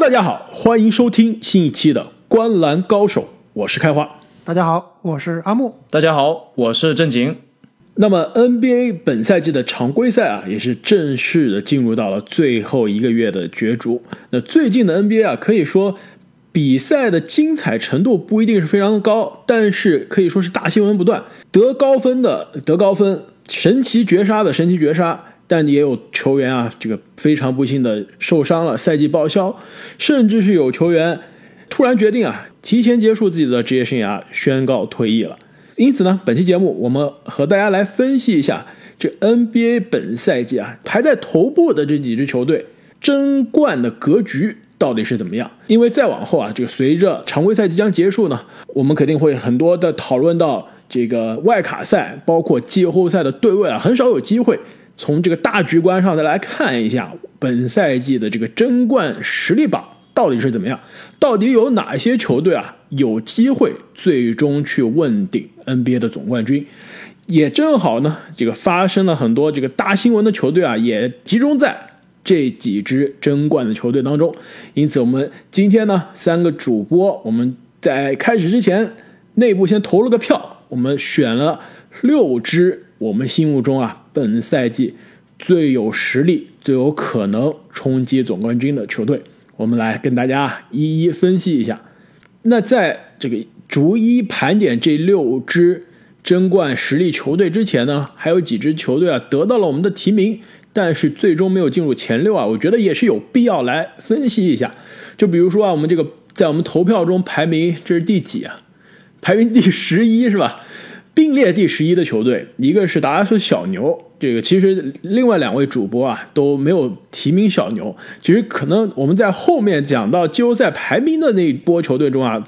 Hello，大家好，欢迎收听新一期的《观篮高手》，我是开花。大家好，我是阿木。大家好，我是正经。那么 NBA 本赛季的常规赛啊，也是正式的进入到了最后一个月的角逐。那最近的 NBA 啊，可以说比赛的精彩程度不一定是非常的高，但是可以说是大新闻不断，得高分的得高分，神奇绝杀的神奇绝杀。但也有球员啊，这个非常不幸的受伤了，赛季报销，甚至是有球员突然决定啊，提前结束自己的职业生涯，宣告退役了。因此呢，本期节目我们和大家来分析一下这 NBA 本赛季啊排在头部的这几支球队争冠的格局到底是怎么样。因为再往后啊，就随着常规赛即将结束呢，我们肯定会很多的讨论到这个外卡赛，包括季后赛的对位啊，很少有机会。从这个大局观上再来看一下本赛季的这个争冠实力榜到底是怎么样，到底有哪些球队啊有机会最终去问鼎 NBA 的总冠军？也正好呢，这个发生了很多这个大新闻的球队啊，也集中在这几支争冠的球队当中。因此，我们今天呢，三个主播我们在开始之前内部先投了个票，我们选了六支我们心目中啊。本赛季最有实力、最有可能冲击总冠军的球队，我们来跟大家一一分析一下。那在这个逐一盘点这六支争冠实力球队之前呢，还有几支球队啊得到了我们的提名，但是最终没有进入前六啊。我觉得也是有必要来分析一下。就比如说啊，我们这个在我们投票中排名这是第几啊？排名第十一是吧？并列第十一的球队，一个是达拉斯小牛。这个其实另外两位主播啊都没有提名小牛。其实可能我们在后面讲到季后赛排名的那一波球队中啊，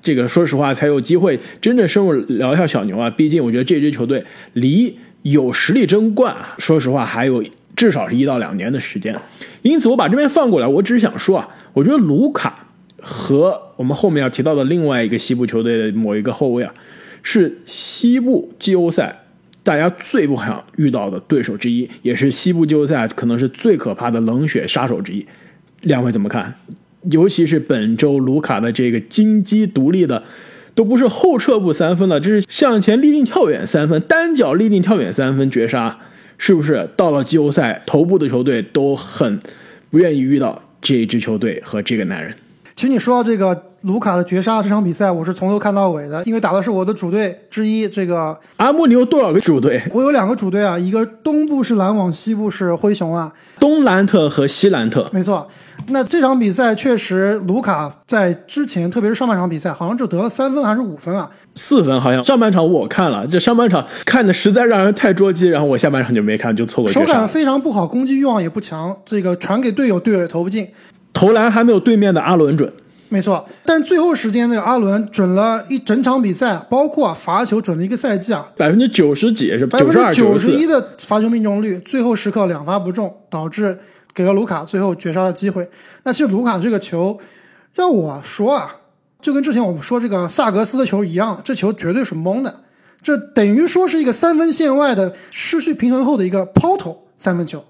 这个说实话才有机会真正深入聊一下小牛啊。毕竟我觉得这支球队离有实力争冠啊，说实话还有至少是一到两年的时间。因此我把这边放过来，我只是想说啊，我觉得卢卡和我们后面要提到的另外一个西部球队的某一个后卫啊。是西部季后赛大家最不想遇到的对手之一，也是西部季后赛可能是最可怕的冷血杀手之一。两位怎么看？尤其是本周卢卡的这个金鸡独立的，都不是后撤步三分了，这是向前立定跳远三分，单脚立定跳远三分绝杀，是不是到了季后赛头部的球队都很不愿意遇到这支球队和这个男人？其实你说到这个卢卡的绝杀这场比赛，我是从头看到尾的，因为打的是我的主队之一。这个阿木，你有多少个主队？我有两个主队啊，一个东部是篮网，西部是灰熊啊。东兰特和西兰特，没错。那这场比赛确实，卢卡在之前，特别是上半场比赛，好像就得了三分还是五分啊？四分好像。上半场我看了，这上半场看的实在让人太捉急，然后我下半场就没看，就错过。手感非常不好，攻击欲望也不强，这个传给队友，队友也投不进。投篮还没有对面的阿伦准，没错。但是最后时间，那个阿伦准了一整场比赛，包括罚球准了一个赛季啊，百分之九十几是百分之九十一的罚球命中率，最后时刻两罚不中，导致给了卢卡最后绝杀的机会。那其实卢卡这个球，要我说啊，就跟之前我们说这个萨格斯的球一样，这球绝对是蒙的，这等于说是一个三分线外的失去平衡后的一个抛投三分球。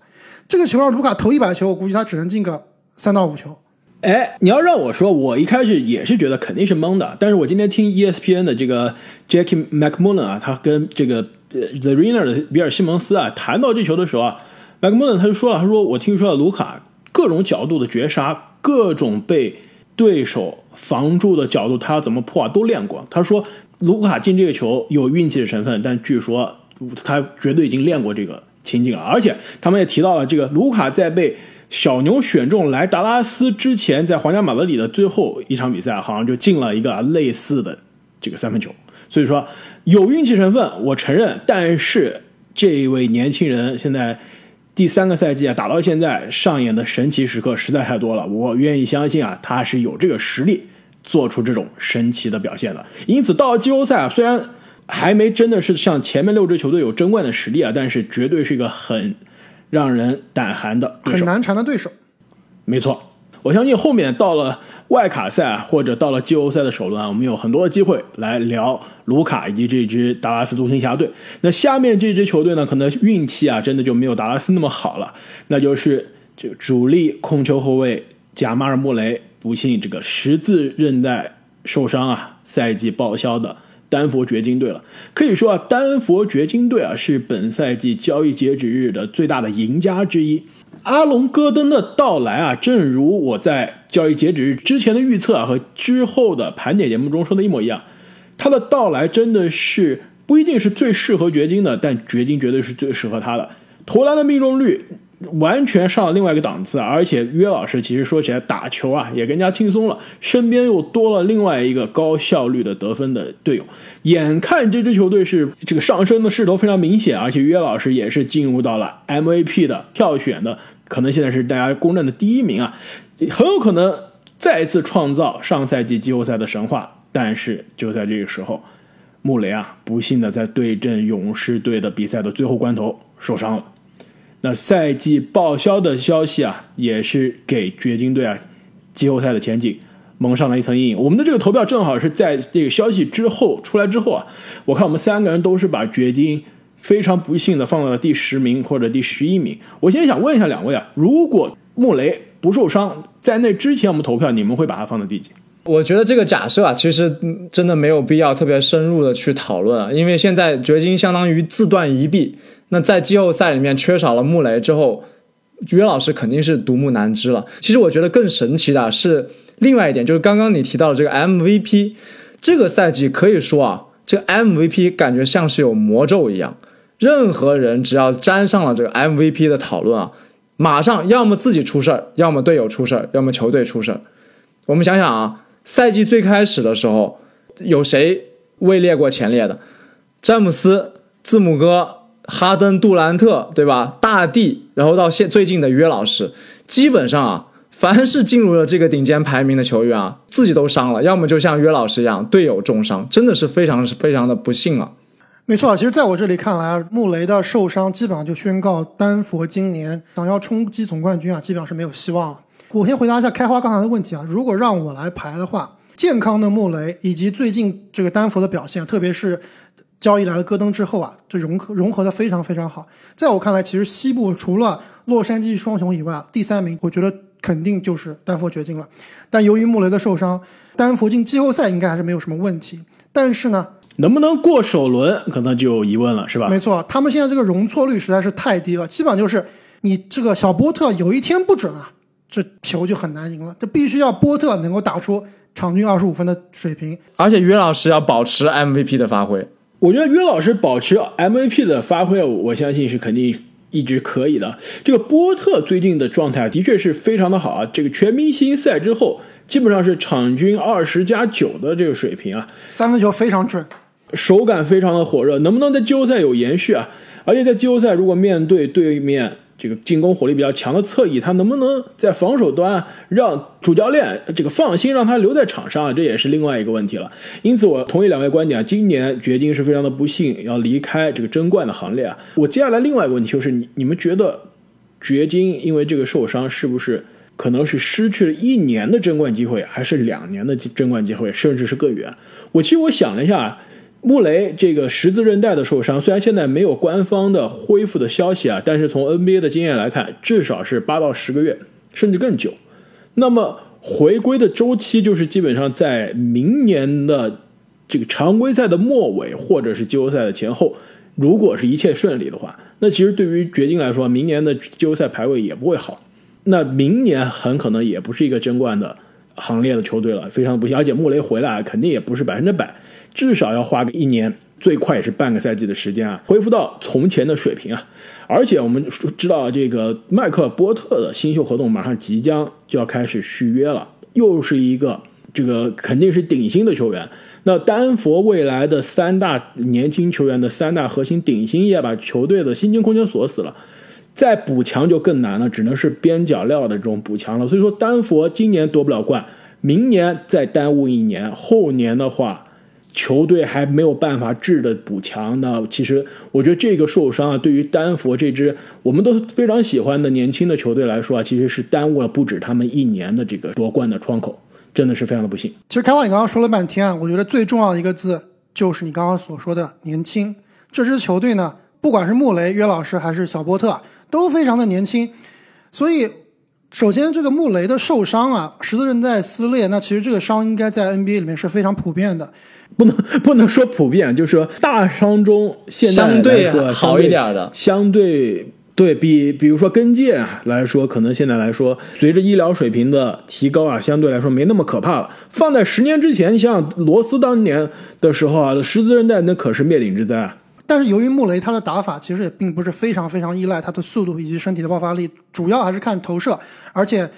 这个球让卢卡投一百球，我估计他只能进个。三到五球，哎，你要让我说，我一开始也是觉得肯定是蒙的。但是我今天听 ESPN 的这个 Jackie McMullen 啊，他跟这个 The Ringer 的比尔西蒙斯啊谈到这球的时候啊，McMullen 他就说了，他说我听说了卢卡各种角度的绝杀，各种被对手防住的角度，他要怎么破啊，都练过。他说卢卡进这个球有运气的成分，但据说他绝对已经练过这个情景了。而且他们也提到了这个卢卡在被小牛选中来达拉斯之前，在皇家马德里的最后一场比赛，好像就进了一个类似的这个三分球。所以说有运气成分，我承认。但是这位年轻人现在第三个赛季啊，打到现在上演的神奇时刻实在太多了，我愿意相信啊，他是有这个实力做出这种神奇的表现的。因此到了季后赛啊，虽然还没真的是像前面六支球队有争冠的实力啊，但是绝对是一个很。让人胆寒的很难缠的对手，没错。我相信后面到了外卡赛或者到了季后赛的首轮啊，我们有很多的机会来聊卢卡以及这支达拉斯独行侠队。那下面这支球队呢，可能运气啊，真的就没有达拉斯那么好了。那就是这个主力控球后卫贾马尔·穆雷不幸这个十字韧带受伤啊，赛季报销的丹佛掘金队了。可以说啊，丹佛掘金队啊是本赛季交易截止日的最大的赢家之一。阿隆·戈登的到来啊，正如我在交易截止日之前的预测啊和之后的盘点节目中说的一模一样，他的到来真的是不一定是最适合掘金的，但掘金绝对是最适合他的。投篮的命中率完全上了另外一个档次，而且约老师其实说起来打球啊也更加轻松了，身边又多了另外一个高效率的得分的队友。眼看这支球队是这个上升的势头非常明显，而且约老师也是进入到了 MVP 的票选的。可能现在是大家公认的第一名啊，很有可能再次创造上赛季季后赛的神话。但是就在这个时候，穆雷啊，不幸的在对阵勇士队的比赛的最后关头受伤了。那赛季报销的消息啊，也是给掘金队啊季后赛的前景蒙上了一层阴影。我们的这个投票正好是在这个消息之后出来之后啊，我看我们三个人都是把掘金。非常不幸的放到了第十名或者第十一名。我现在想问一下两位啊，如果穆雷不受伤，在那之前我们投票，你们会把他放在第几？我觉得这个假设啊，其实真的没有必要特别深入的去讨论啊，因为现在掘金相当于自断一臂。那在季后赛里面缺少了穆雷之后，约老师肯定是独木难支了。其实我觉得更神奇的是另外一点，就是刚刚你提到的这个 MVP，这个赛季可以说啊，这个 MVP 感觉像是有魔咒一样。任何人只要沾上了这个 MVP 的讨论啊，马上要么自己出事儿，要么队友出事儿，要么球队出事儿。我们想想啊，赛季最开始的时候，有谁位列过前列的？詹姆斯、字母哥、哈登、杜兰特，对吧？大帝，然后到现最近的约老师，基本上啊，凡是进入了这个顶尖排名的球员啊，自己都伤了，要么就像约老师一样，队友重伤，真的是非常非常的不幸啊。没错啊，其实，在我这里看来啊，穆雷的受伤基本上就宣告丹佛今年想要冲击总冠军啊，基本上是没有希望了。我先回答一下开花刚才的问题啊，如果让我来排的话，健康的穆雷以及最近这个丹佛的表现，特别是交易来了戈登之后啊，这融合融合的非常非常好。在我看来，其实西部除了洛杉矶双雄以外，第三名我觉得肯定就是丹佛掘金了。但由于穆雷的受伤，丹佛进季后赛应该还是没有什么问题。但是呢？能不能过首轮，可能就有疑问了，是吧？没错，他们现在这个容错率实在是太低了，基本上就是你这个小波特有一天不准啊，这球就很难赢了。这必须要波特能够打出场均二十五分的水平，而且约老师要保持 MVP 的发挥。我觉得约老师保持 MVP 的发挥，我相信是肯定一直可以的。这个波特最近的状态的确是非常的好啊，这个全明星赛之后，基本上是场均二十加九的这个水平啊，三分球非常准。手感非常的火热，能不能在季后赛有延续啊？而且在季后赛，如果面对对面这个进攻火力比较强的侧翼，他能不能在防守端让主教练这个放心让他留在场上？这也是另外一个问题了。因此，我同意两位观点啊，今年掘金是非常的不幸要离开这个争冠的行列啊。我接下来另外一个问题就是，你你们觉得掘金因为这个受伤，是不是可能是失去了一年的争冠机会，还是两年的争冠机会，甚至是更远？我其实我想了一下。穆雷这个十字韧带的受伤，虽然现在没有官方的恢复的消息啊，但是从 NBA 的经验来看，至少是八到十个月，甚至更久。那么回归的周期就是基本上在明年的这个常规赛的末尾，或者是季后赛的前后。如果是一切顺利的话，那其实对于掘金来说，明年的季后赛排位也不会好。那明年很可能也不是一个争冠的行列的球队了，非常不幸。而且穆雷回来肯定也不是百分之百。至少要花个一年，最快也是半个赛季的时间啊，恢复到从前的水平啊！而且我们知道，这个麦克尔波特的新秀合同马上即将就要开始续约了，又是一个这个肯定是顶薪的球员。那丹佛未来的三大年轻球员的三大核心顶薪也把球队的薪金空间锁死了，再补强就更难了，只能是边角料的这种补强了。所以说，丹佛今年夺不了冠，明年再耽误一年，后年的话。球队还没有办法质的补强，那其实我觉得这个受伤啊，对于丹佛这支我们都非常喜欢的年轻的球队来说啊，其实是耽误了不止他们一年的这个夺冠的窗口，真的是非常的不幸。其实开华，你刚刚说了半天啊，我觉得最重要的一个字就是你刚刚所说的年轻。这支球队呢，不管是穆雷约老师还是小波特，都非常的年轻，所以首先，这个穆雷的受伤啊，十字韧带撕裂，那其实这个伤应该在 NBA 里面是非常普遍的。不能 不能说普遍，就是说大伤中现在相对说好一点的相对对比，比如说跟腱啊来说，可能现在来说，随着医疗水平的提高啊，相对来说没那么可怕了。放在十年之前，像罗斯当年的时候啊，十字韧带那可是灭顶之灾啊。但是由于穆雷他的打法其实也并不是非常非常依赖他的速度以及身体的爆发力，主要还是看投射，而且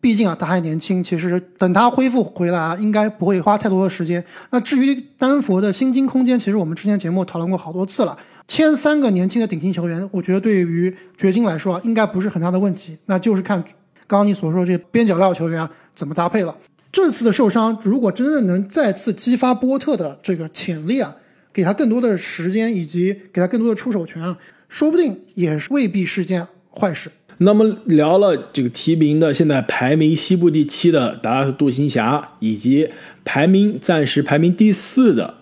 毕竟啊他还年轻，其实等他恢复回来啊，应该不会花太多的时间。那至于丹佛的薪金空间，其实我们之前节目讨论过好多次了，签三个年轻的顶薪球员，我觉得对于掘金来说啊，应该不是很大的问题，那就是看刚刚你所说的这边角料球员啊怎么搭配了。这次的受伤，如果真的能再次激发波特的这个潜力啊，给他更多的时间以及给他更多的出手权啊，说不定也未必是件坏事。那么聊了这个提名的，现在排名西部第七的达拉斯独行侠，以及排名暂时排名第四的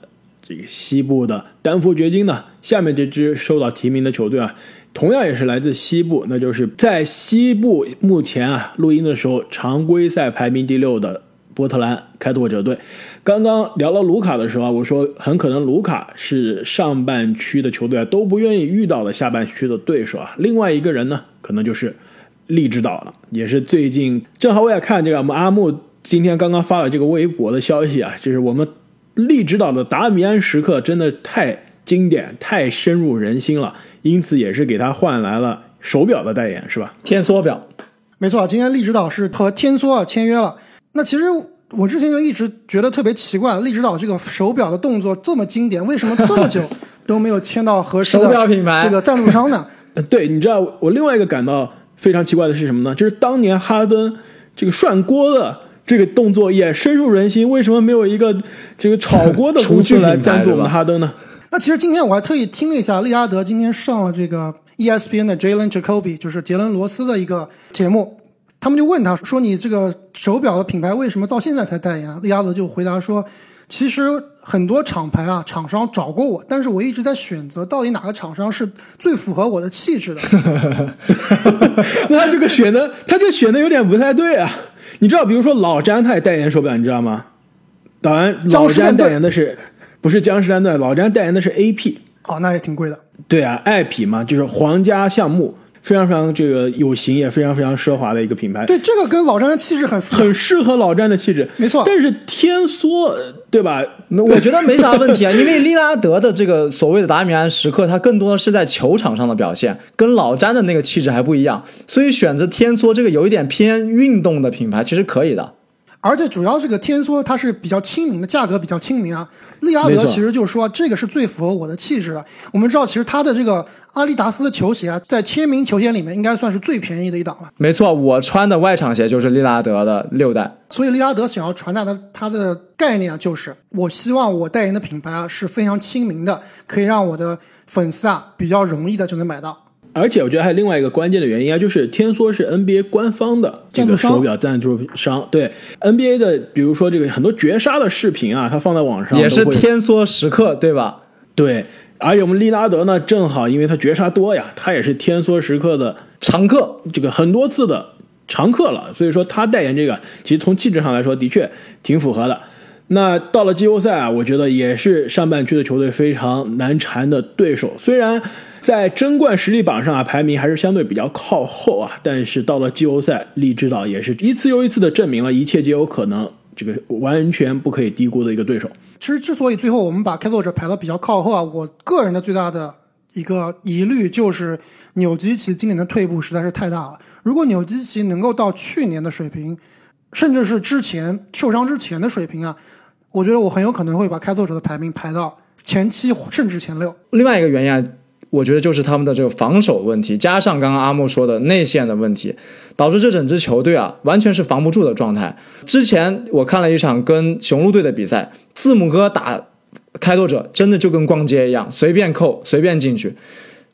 这个西部的丹佛掘金呢，下面这支受到提名的球队啊，同样也是来自西部，那就是在西部目前啊录音的时候常规赛排名第六的波特兰开拓者队。刚刚聊到卢卡的时候啊，我说很可能卢卡是上半区的球队啊都不愿意遇到的下半区的对手啊。另外一个人呢，可能就是利指导了，也是最近正好我也看这个我们阿木今天刚刚发了这个微博的消息啊，就是我们利指导的达米安时刻真的太经典、太深入人心了，因此也是给他换来了手表的代言，是吧？天梭表，没错，今天利指导是和天梭啊签约了。那其实我之前就一直觉得特别奇怪，利指导这个手表的动作这么经典，为什么这么久 都没有签到合适的手表品牌这个赞助商呢？呃对，你知道我另外一个感到非常奇怪的是什么呢？就是当年哈登这个涮锅的这个动作也深入人心，为什么没有一个这个炒锅的公厨具 来赞助我们哈登呢？那其实今天我还特意听了一下利拉德今天上了这个 E ESPN 的 Jalen Jacoby，就是杰伦罗斯的一个节目，他们就问他说：“你这个手表的品牌为什么到现在才代言啊？”利拉德就回答说：“其实很多厂牌啊，厂商找过我，但是我一直在选择到底哪个厂商是最符合我的气质的。那他这个选的，他这选的有点不太对啊。你知道，比如说老詹他也代言手表，你知道吗？当然，老詹代言的是不是江诗丹顿？老詹代言的是 AP，” 哦，那也挺贵的。对啊，爱匹嘛，就是皇家项目，非常非常这个有型，也非常非常奢华的一个品牌。对，这个跟老詹的气质很。很适合老詹的气质，没错但是天梭，对吧？我觉得没啥问题啊，因为利拉德的这个所谓的达米安时刻，他更多的是在球场上的表现，跟老詹的那个气质还不一样，所以选择天梭这个有一点偏运动的品牌，其实可以的。而且主要这个天梭它是比较亲民的，价格比较亲民啊。利拉德其实就是说这个是最符合我的气质的。我们知道，其实它的这个阿迪达斯的球鞋啊，在签名球鞋里面应该算是最便宜的一档了。没错，我穿的外场鞋就是利拉德的六代。所以利拉德想要传达的他的概念啊，就是我希望我代言的品牌啊是非常亲民的，可以让我的粉丝啊比较容易的就能买到。而且我觉得还有另外一个关键的原因啊，就是天梭是 NBA 官方的这个手表赞助商，对 NBA 的，比如说这个很多绝杀的视频啊，它放在网上也是天梭时刻，对吧？对。而且我们利拉德呢，正好因为他绝杀多呀，他也是天梭时刻的常客，这个很多次的常客了，所以说他代言这个，其实从气质上来说，的确挺符合的。那到了季后赛啊，我觉得也是上半区的球队非常难缠的对手。虽然在争冠实力榜上啊，排名还是相对比较靠后啊，但是到了季后赛，利指导也是一次又一次的证明了一切皆有可能，这个完全不可以低估的一个对手。其实之所以最后我们把开拓者排到比较靠后啊，我个人的最大的一个疑虑就是纽基奇今年的退步实在是太大了。如果纽基奇能够到去年的水平，甚至是之前受伤之前的水平啊，我觉得我很有可能会把开拓者的排名排到前七甚至前六。另外一个原因啊，我觉得就是他们的这个防守问题，加上刚刚阿木说的内线的问题，导致这整支球队啊完全是防不住的状态。之前我看了一场跟雄鹿队的比赛，字母哥打开拓者真的就跟逛街一样，随便扣随便进去。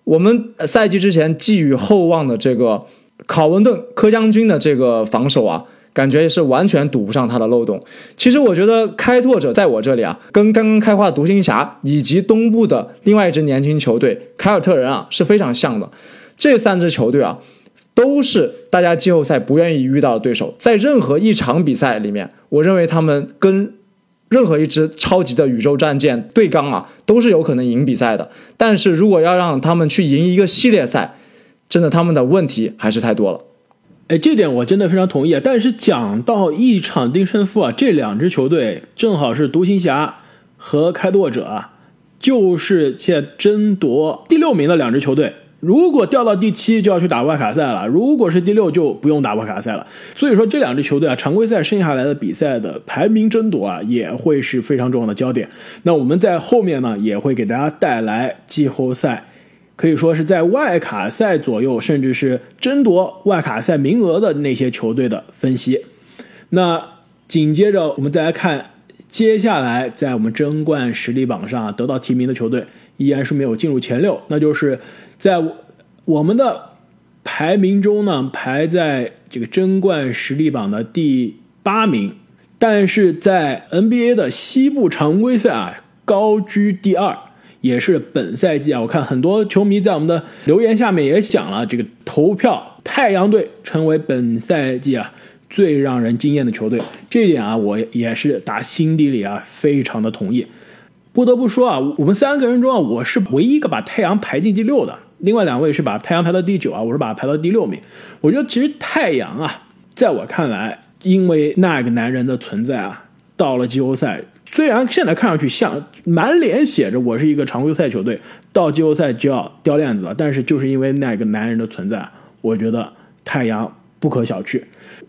我们赛季之前寄予厚望的这个考文顿柯将军的这个防守啊，感觉是完全堵不上他的漏洞。其实我觉得开拓者在我这里啊，跟刚刚开化独行侠以及东部的另外一支年轻球队凯尔特人啊是非常像的。这三支球队啊，都是大家季后赛不愿意遇到的对手。在任何一场比赛里面，我认为他们跟任何一支超级的宇宙战舰对刚啊，都是有可能赢比赛的。但是如果要让他们去赢一个系列赛，真的他们的问题还是太多了。哎，这点我真的非常同意啊！但是讲到一场定胜负啊，这两支球队正好是独行侠和开拓者啊，就是现在争夺第六名的两支球队。如果掉到第七，就要去打外卡赛了；如果是第六，就不用打外卡赛了。所以说，这两支球队啊，常规赛剩下来的比赛的排名争夺啊，也会是非常重要的焦点。那我们在后面呢，也会给大家带来季后赛。可以说是在外卡赛左右，甚至是争夺外卡赛名额的那些球队的分析。那紧接着我们再来看，接下来在我们争冠实力榜上得到提名的球队依然是没有进入前六，那就是在我们的排名中呢，排在这个争冠实力榜的第八名，但是在 NBA 的西部常规赛啊，高居第二。也是本赛季啊，我看很多球迷在我们的留言下面也讲了，这个投票太阳队成为本赛季啊最让人惊艳的球队，这一点啊，我也是打心底里啊非常的同意。不得不说啊，我们三个人中啊，我是唯一一个把太阳排进第六的，另外两位是把太阳排到第九啊，我是把它排到第六名。我觉得其实太阳啊，在我看来，因为那个男人的存在啊，到了季后赛。虽然现在看上去像满脸写着我是一个常规赛球队，到季后赛就要掉链子了，但是就是因为那个男人的存在，我觉得太阳不可小觑。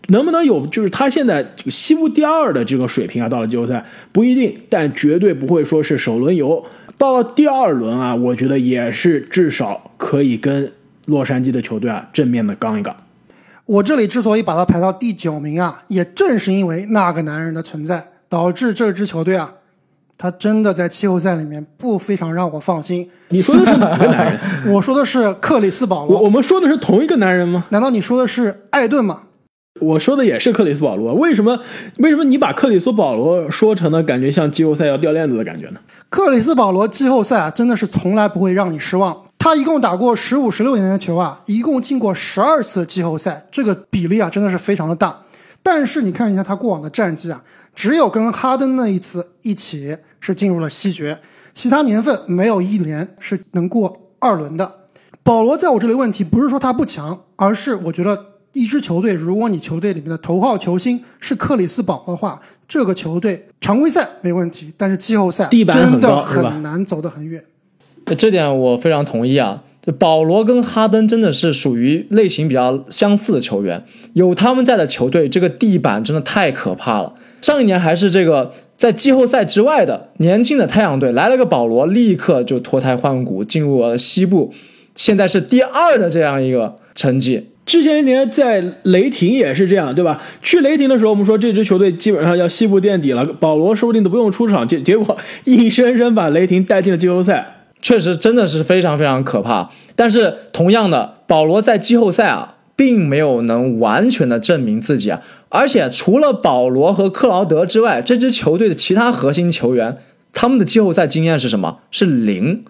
能不能有就是他现在西部第二的这个水平啊？到了季后赛不一定，但绝对不会说是首轮游。到了第二轮啊，我觉得也是至少可以跟洛杉矶的球队啊正面的刚一刚。我这里之所以把他排到第九名啊，也正是因为那个男人的存在。导致这支球队啊，他真的在季后赛里面不非常让我放心。你说的是哪个男人？我说的是克里斯保罗。我我们说的是同一个男人吗？难道你说的是艾顿吗？我说的也是克里斯保罗。为什么？为什么你把克里斯保罗说成了感觉像季后赛要掉链子的感觉呢？克里斯保罗季后赛啊，真的是从来不会让你失望。他一共打过十五、十六年的球啊，一共进过十二次季后赛，这个比例啊，真的是非常的大。但是你看一下他过往的战绩啊。只有跟哈登那一次一起是进入了西决，其他年份没有一年是能过二轮的。保罗在我这里问题不是说他不强，而是我觉得一支球队，如果你球队里面的头号球星是克里斯保罗的话，这个球队常规赛没问题，但是季后赛真的很难走得很远。这点我非常同意啊！这保罗跟哈登真的是属于类型比较相似的球员，有他们在的球队，这个地板真的太可怕了。上一年还是这个在季后赛之外的年轻的太阳队来了个保罗，立刻就脱胎换骨进入了西部，现在是第二的这样一个成绩。之前一年在雷霆也是这样，对吧？去雷霆的时候，我们说这支球队基本上要西部垫底了，保罗说不定都不用出场，结结果硬生生把雷霆带进了季后赛，确实真的是非常非常可怕。但是同样的，保罗在季后赛啊。并没有能完全的证明自己啊，而且除了保罗和克劳德之外，这支球队的其他核心球员，他们的季后赛经验是什么？是零，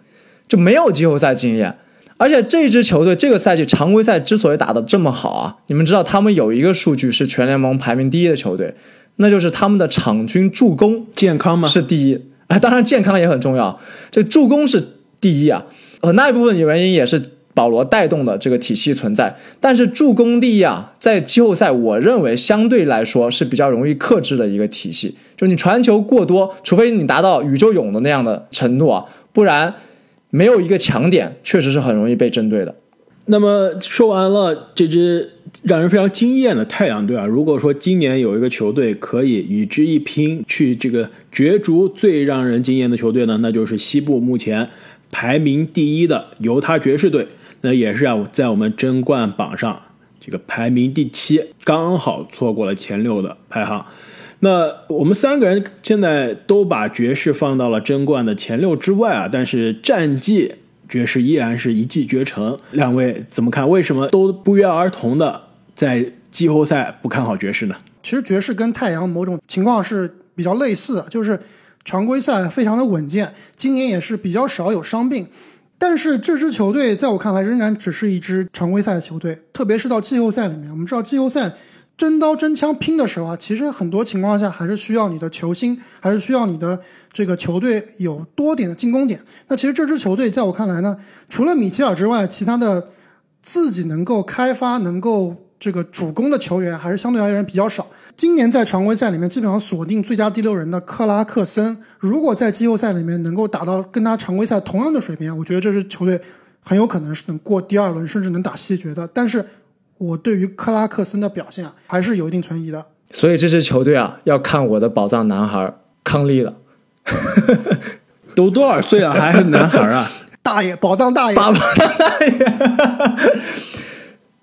就没有季后赛经验。而且这支球队这个赛季常规赛之所以打得这么好啊，你们知道他们有一个数据是全联盟排名第一的球队，那就是他们的场均助攻健康吗？是第一啊，当然健康也很重要，这助攻是第一啊，很大一部分原因也是。保罗带动的这个体系存在，但是助攻第一啊，在季后赛，我认为相对来说是比较容易克制的一个体系。就你传球过多，除非你达到宇宙勇的那样的程度啊，不然没有一个强点，确实是很容易被针对的。那么说完了这支让人非常惊艳的太阳队啊，如果说今年有一个球队可以与之一拼，去这个角逐最让人惊艳的球队呢，那就是西部目前排名第一的犹他爵士队。那也是啊，在我们争冠榜上，这个排名第七，刚好错过了前六的排行。那我们三个人现在都把爵士放到了争冠的前六之外啊，但是战绩爵士依然是一骑绝尘。两位怎么看？为什么都不约而同的在季后赛不看好爵士呢？其实爵士跟太阳某种情况是比较类似的，就是常规赛非常的稳健，今年也是比较少有伤病。但是这支球队在我看来仍然只是一支常规赛的球队，特别是到季后赛里面，我们知道季后赛真刀真枪拼的时候啊，其实很多情况下还是需要你的球星，还是需要你的这个球队有多点的进攻点。那其实这支球队在我看来呢，除了米切尔之外，其他的自己能够开发、能够这个主攻的球员还是相对而言比较少。今年在常规赛里面基本上锁定最佳第六人的克拉克森，如果在季后赛里面能够打到跟他常规赛同样的水平，我觉得这支球队很有可能是能过第二轮，甚至能打西决的。但是我对于克拉克森的表现啊，还是有一定存疑的。所以这支球队啊，要看我的宝藏男孩康利了。都多少岁了还是男孩啊？大爷，宝藏大爷，宝藏大爷。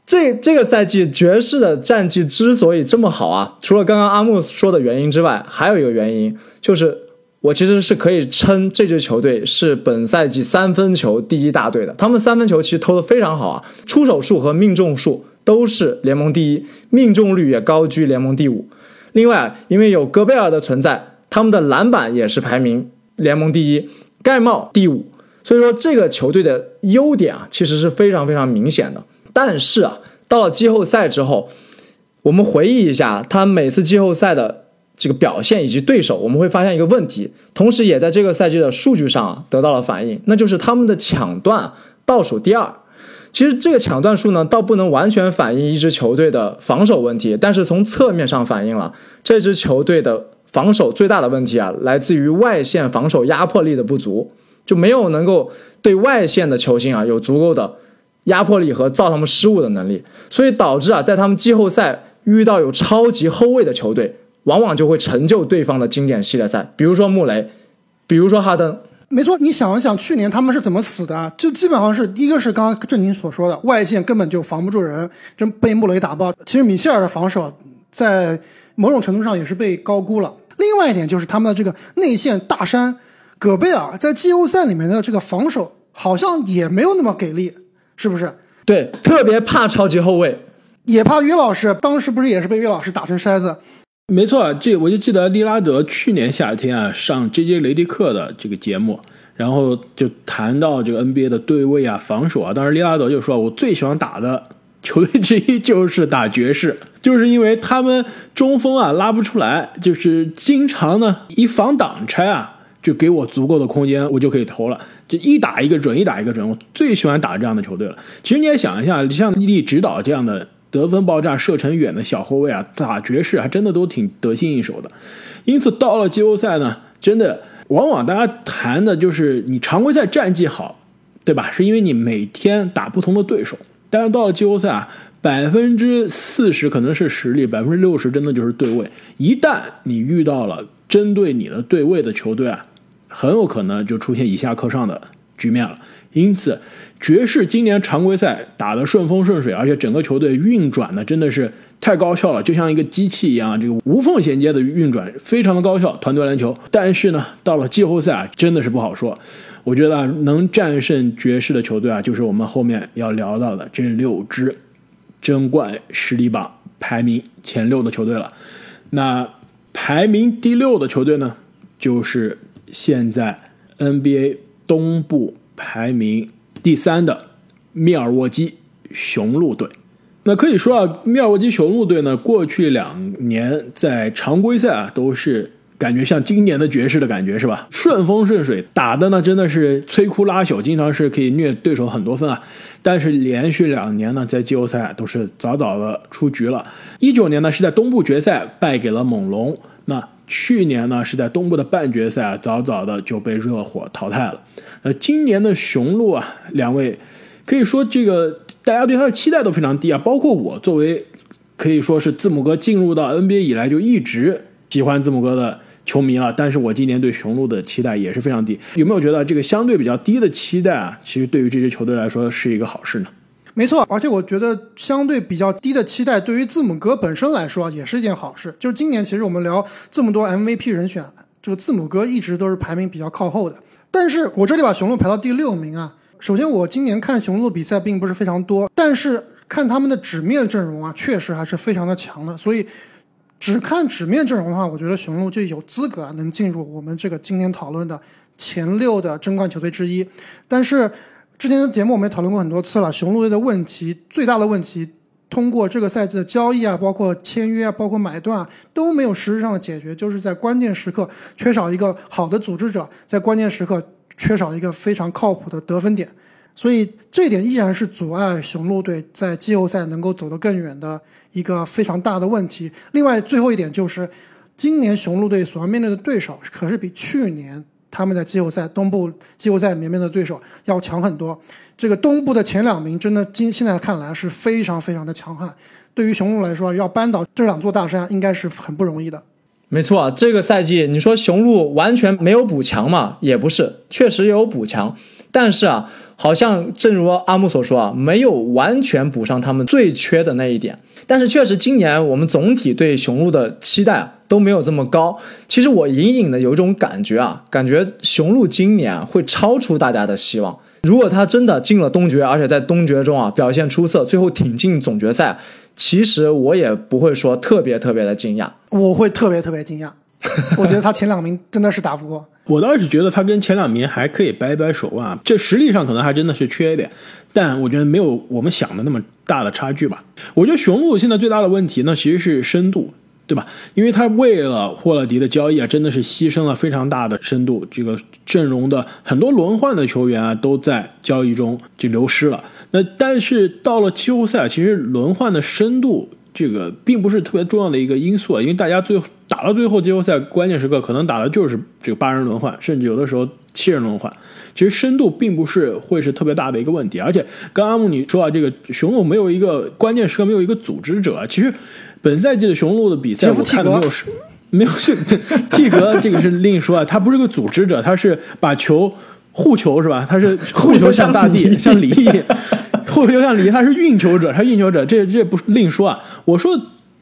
这这个赛季爵士的战绩之所以这么好啊，除了刚刚阿木说的原因之外，还有一个原因就是我其实是可以称这支球队是本赛季三分球第一大队的。他们三分球其实投的非常好啊，出手数和命中数都是联盟第一，命中率也高居联盟第五。另外，因为有戈贝尔的存在，他们的篮板也是排名联盟第一，盖帽第五。所以说，这个球队的优点啊，其实是非常非常明显的。但是啊，到了季后赛之后，我们回忆一下他每次季后赛的这个表现以及对手，我们会发现一个问题，同时也在这个赛季的数据上啊得到了反映，那就是他们的抢断倒数第二。其实这个抢断数呢，倒不能完全反映一支球队的防守问题，但是从侧面上反映了这支球队的防守最大的问题啊，来自于外线防守压迫力的不足，就没有能够对外线的球星啊有足够的。压迫力和造他们失误的能力，所以导致啊，在他们季后赛遇到有超级后卫的球队，往往就会成就对方的经典系列赛。比如说穆雷，比如说哈登。没错，你想一想，去年他们是怎么死的？就基本上是一个是刚刚正经所说的，外线根本就防不住人，就被穆雷打爆。其实米切尔的防守在某种程度上也是被高估了。另外一点就是他们的这个内线大山戈贝尔在季后赛里面的这个防守好像也没有那么给力。是不是？对，特别怕超级后卫，也怕约老师。当时不是也是被约老师打成筛子？没错，这我就记得利拉德去年夏天啊上 JJ 雷迪克的这个节目，然后就谈到这个 NBA 的对位啊、防守啊。当时利拉德就说：“我最喜欢打的球队之一 就是打爵士，就是因为他们中锋啊拉不出来，就是经常呢一防挡拆啊。”就给我足够的空间，我就可以投了。就一打一个准，一打一个准。我最喜欢打这样的球队了。其实你也想一下，像伊利指导这样的得分爆炸、射程远的小后卫啊，打爵士还真的都挺得心应手的。因此到了季后赛呢，真的往往大家谈的就是你常规赛战绩好，对吧？是因为你每天打不同的对手。但是到了季后赛啊，百分之四十可能是实力，百分之六十真的就是对位。一旦你遇到了针对你的对位的球队啊，很有可能就出现以下克上的局面了。因此，爵士今年常规赛打得顺风顺水，而且整个球队运转的真的是太高效了，就像一个机器一样，这个无缝衔接的运转非常的高效，团队篮球。但是呢，到了季后赛啊，真的是不好说。我觉得能战胜爵士的球队啊，就是我们后面要聊到的这六支争冠实力榜排名前六的球队了。那排名第六的球队呢，就是。现在 NBA 东部排名第三的密尔沃基雄鹿队，那可以说啊，密尔沃基雄鹿队呢，过去两年在常规赛啊，都是感觉像今年的爵士的感觉是吧？顺风顺水，打的呢真的是摧枯拉朽，经常是可以虐对手很多分啊。但是连续两年呢，在季后赛都是早早的出局了。一九年呢是在东部决赛败给了猛龙，那。去年呢是在东部的半决赛啊，早早的就被热火淘汰了。呃，今年的雄鹿啊，两位可以说这个大家对他的期待都非常低啊，包括我作为可以说是字母哥进入到 NBA 以来就一直喜欢字母哥的球迷了，但是我今年对雄鹿的期待也是非常低。有没有觉得这个相对比较低的期待啊，其实对于这支球队来说是一个好事呢？没错，而且我觉得相对比较低的期待，对于字母哥本身来说也是一件好事。就是今年其实我们聊这么多 MVP 人选，这个字母哥一直都是排名比较靠后的。但是我这里把雄鹿排到第六名啊。首先，我今年看雄鹿比赛并不是非常多，但是看他们的纸面阵容啊，确实还是非常的强的。所以，只看纸面阵容的话，我觉得雄鹿就有资格能进入我们这个今天讨论的前六的争冠球队之一。但是，之前的节目我们也讨论过很多次了，雄鹿队的问题最大的问题，通过这个赛季的交易啊，包括签约啊，包括买断啊，都没有实质上的解决，就是在关键时刻缺少一个好的组织者，在关键时刻缺少一个非常靠谱的得分点，所以这点依然是阻碍雄鹿队在季后赛能够走得更远的一个非常大的问题。另外，最后一点就是，今年雄鹿队所要面对的对手可是比去年他们在季后赛东部季后赛里面的对手要强很多。这个东部的前两名真的今现在看来是非常非常的强悍，对于雄鹿来说，要扳倒这两座大山应该是很不容易的。没错，这个赛季你说雄鹿完全没有补强嘛？也不是，确实有补强，但是啊，好像正如阿木所说啊，没有完全补上他们最缺的那一点。但是确实，今年我们总体对雄鹿的期待啊都没有这么高。其实我隐隐的有一种感觉啊，感觉雄鹿今年会超出大家的希望。如果他真的进了东决，而且在东决中啊表现出色，最后挺进总决赛，其实我也不会说特别特别的惊讶。我会特别特别惊讶，我觉得他前两名真的是打不过。我倒是觉得他跟前两名还可以掰掰手腕，这实力上可能还真的是缺一点，但我觉得没有我们想的那么大的差距吧。我觉得雄鹿现在最大的问题呢，其实是深度，对吧？因为他为了霍勒迪的交易啊，真的是牺牲了非常大的深度，这个阵容的很多轮换的球员啊，都在交易中就流失了。那但是到了季后赛，其实轮换的深度。这个并不是特别重要的一个因素啊，因为大家最打到最后季后赛关键时刻，可能打的就是这个八人轮换，甚至有的时候七人轮换。其实深度并不是会是特别大的一个问题，而且刚阿木你说啊，这个雄鹿没有一个关键时刻没有一个组织者。其实本赛季的雄鹿的比赛我看的 没有是，没有是蒂格这个是另说啊，他不是个组织者，他是把球护球是吧？他是护球向大地，像李毅。护 球像李，他是运球者，他运球者，这这不另说啊。我说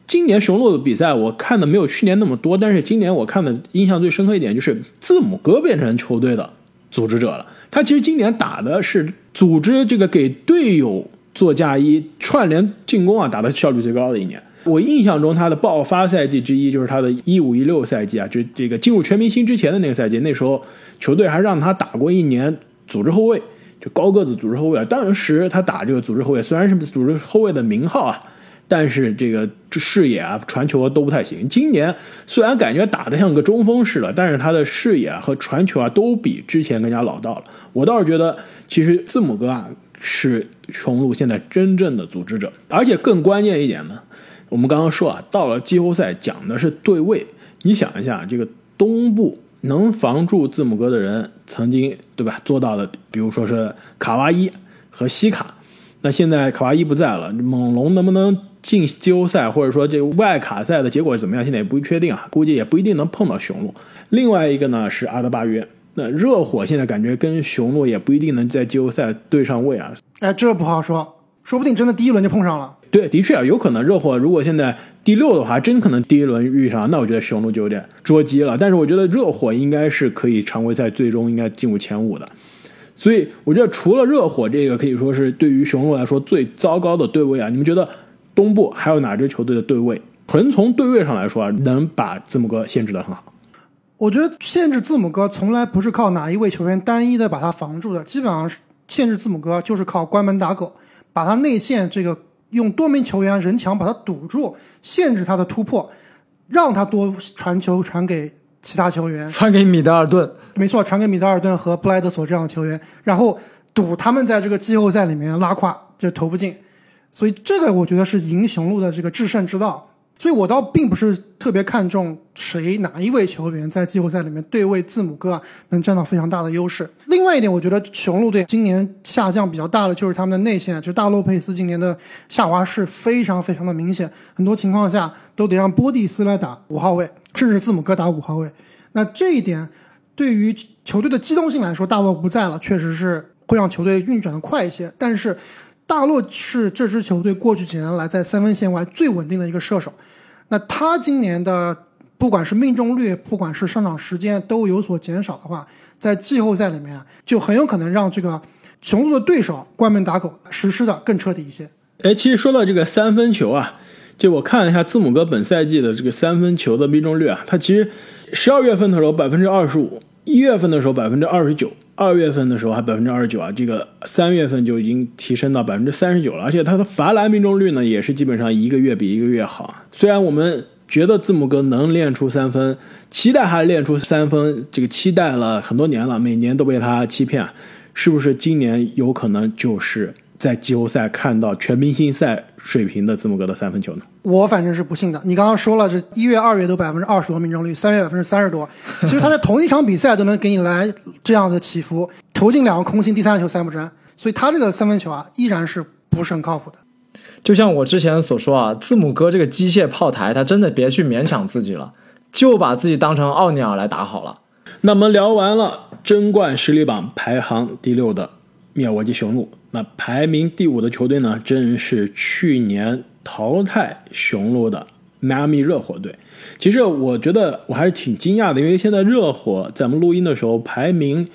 今年雄鹿的比赛，我看的没有去年那么多，但是今年我看的印象最深刻一点就是字母哥变成球队的组织者了。他其实今年打的是组织这个给队友做嫁衣、串联进攻啊，打的效率最高的一年。我印象中他的爆发赛季之一就是他的一五一六赛季啊，就这个进入全明星之前的那个赛季，那时候球队还让他打过一年组织后卫。就高个子组织后卫啊，当时他打这个组织后卫，虽然是组织后卫的名号啊，但是这个视野啊、传球都不太行。今年虽然感觉打得像个中锋似的，但是他的视野和传球啊都比之前更加老道了。我倒是觉得，其实字母哥啊是雄鹿现在真正的组织者，而且更关键一点呢，我们刚刚说啊，到了季后赛讲的是对位。你想一下，这个东部。能防住字母哥的人，曾经对吧做到的，比如说是卡哇伊和西卡。那现在卡哇伊不在了，猛龙能不能进季后赛，或者说这外卡赛的结果怎么样，现在也不确定啊，估计也不一定能碰到雄鹿。另外一个呢是阿德巴约，那热火现在感觉跟雄鹿也不一定能在季后赛对上位啊。哎，这不好说，说不定真的第一轮就碰上了。对，的确啊，有可能热火如果现在第六的话，真可能第一轮遇上，那我觉得雄鹿就有点捉鸡了。但是我觉得热火应该是可以常规赛最终应该进入前五的。所以我觉得除了热火这个可以说是对于雄鹿来说最糟糕的对位啊，你们觉得东部还有哪支球队的对位，纯从对位上来说啊，能把字母哥限制的很好？我觉得限制字母哥从来不是靠哪一位球员单一的把他防住的，基本上限制字母哥就是靠关门打狗，把他内线这个。用多名球员人墙把他堵住，限制他的突破，让他多传球传给其他球员，传给米德尔顿，没错，传给米德尔顿和布莱德索这样的球员，然后堵他们在这个季后赛里面拉胯，就投不进。所以这个我觉得是赢雄鹿的这个制胜之道。所以我倒并不是特别看重谁哪一位球员在季后赛里面对位字母哥能占到非常大的优势。另外一点，我觉得雄鹿队今年下降比较大的就是他们的内线，就大洛佩斯今年的下滑是非常非常的明显，很多情况下都得让波蒂斯来打五号位，甚至字母哥打五号位。那这一点对于球队的机动性来说，大洛不在了，确实是会让球队运转的快一些，但是。大洛是这支球队过去几年来在三分线外最稳定的一个射手，那他今年的不管是命中率，不管是上场时间都有所减少的话，在季后赛里面就很有可能让这个雄鹿的对手关门打狗实施的更彻底一些。哎，其实说到这个三分球啊，就我看了一下字母哥本赛季的这个三分球的命中率啊，他其实十二月份的时候百分之二十五，一月份的时候百分之二十九。二月份的时候还百分之二十九啊，这个三月份就已经提升到百分之三十九了，而且他的罚篮命中率呢也是基本上一个月比一个月好。虽然我们觉得字母哥能练出三分，期待他练出三分，这个期待了很多年了，每年都被他欺骗，是不是今年有可能就是在季后赛看到全明星赛水平的字母哥的三分球呢？我反正是不信的。你刚刚说了，这一月、二月都百分之二十多命中率，三月百分之三十多。其实他在同一场比赛都能给你来这样的起伏，投进两个空心，第三个球三不沾，所以他这个三分球啊，依然是不是很靠谱的。就像我之前所说啊，字母哥这个机械炮台，他真的别去勉强自己了，就把自己当成奥尼尔来打好了。那么聊完了争冠实力榜排行第六的密尔沃基雄鹿，那排名第五的球队呢，正是去年。淘汰雄鹿的迈阿密热火队，其实我觉得我还是挺惊讶的，因为现在热火在我们录音的时候排名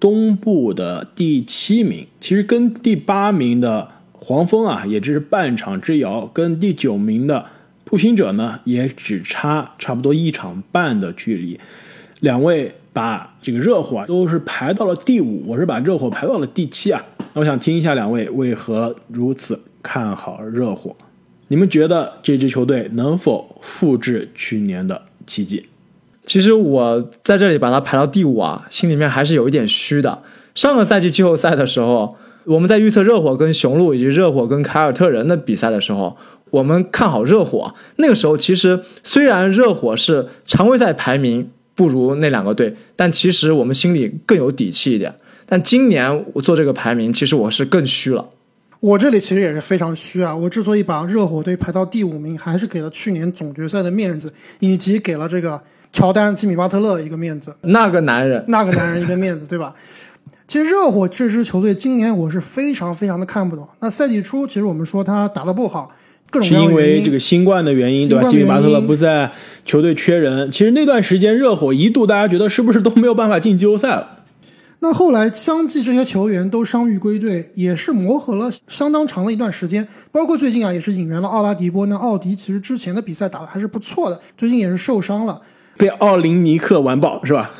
东部的第七名，其实跟第八名的黄蜂啊也只是半场之遥，跟第九名的步行者呢也只差差不多一场半的距离。两位把这个热火都是排到了第五，我是把热火排到了第七啊。那我想听一下两位为何如此看好热火。你们觉得这支球队能否复制去年的奇迹？其实我在这里把它排到第五啊，心里面还是有一点虚的。上个赛季季后赛的时候，我们在预测热火跟雄鹿以及热火跟凯尔特人的比赛的时候，我们看好热火。那个时候其实虽然热火是常规赛排名不如那两个队，但其实我们心里更有底气一点。但今年我做这个排名，其实我是更虚了。我这里其实也是非常虚啊！我之所以把热火队排到第五名，还是给了去年总决赛的面子，以及给了这个乔丹、吉米巴特勒一个面子。那个男人，那个男人一个面子，对吧？其实热火这支球队今年我是非常非常的看不懂。那赛季初其实我们说他打得不好，各种是因为这个新冠的原因，对吧？吉米巴特勒不在，球队缺人。其实那段时间热火一度大家觉得是不是都没有办法进季后赛了？那后来相继这些球员都伤愈归队，也是磨合了相当长的一段时间。包括最近啊，也是引援了奥拉迪波。那奥迪其实之前的比赛打的还是不错的，最近也是受伤了，被奥林尼克完爆是吧？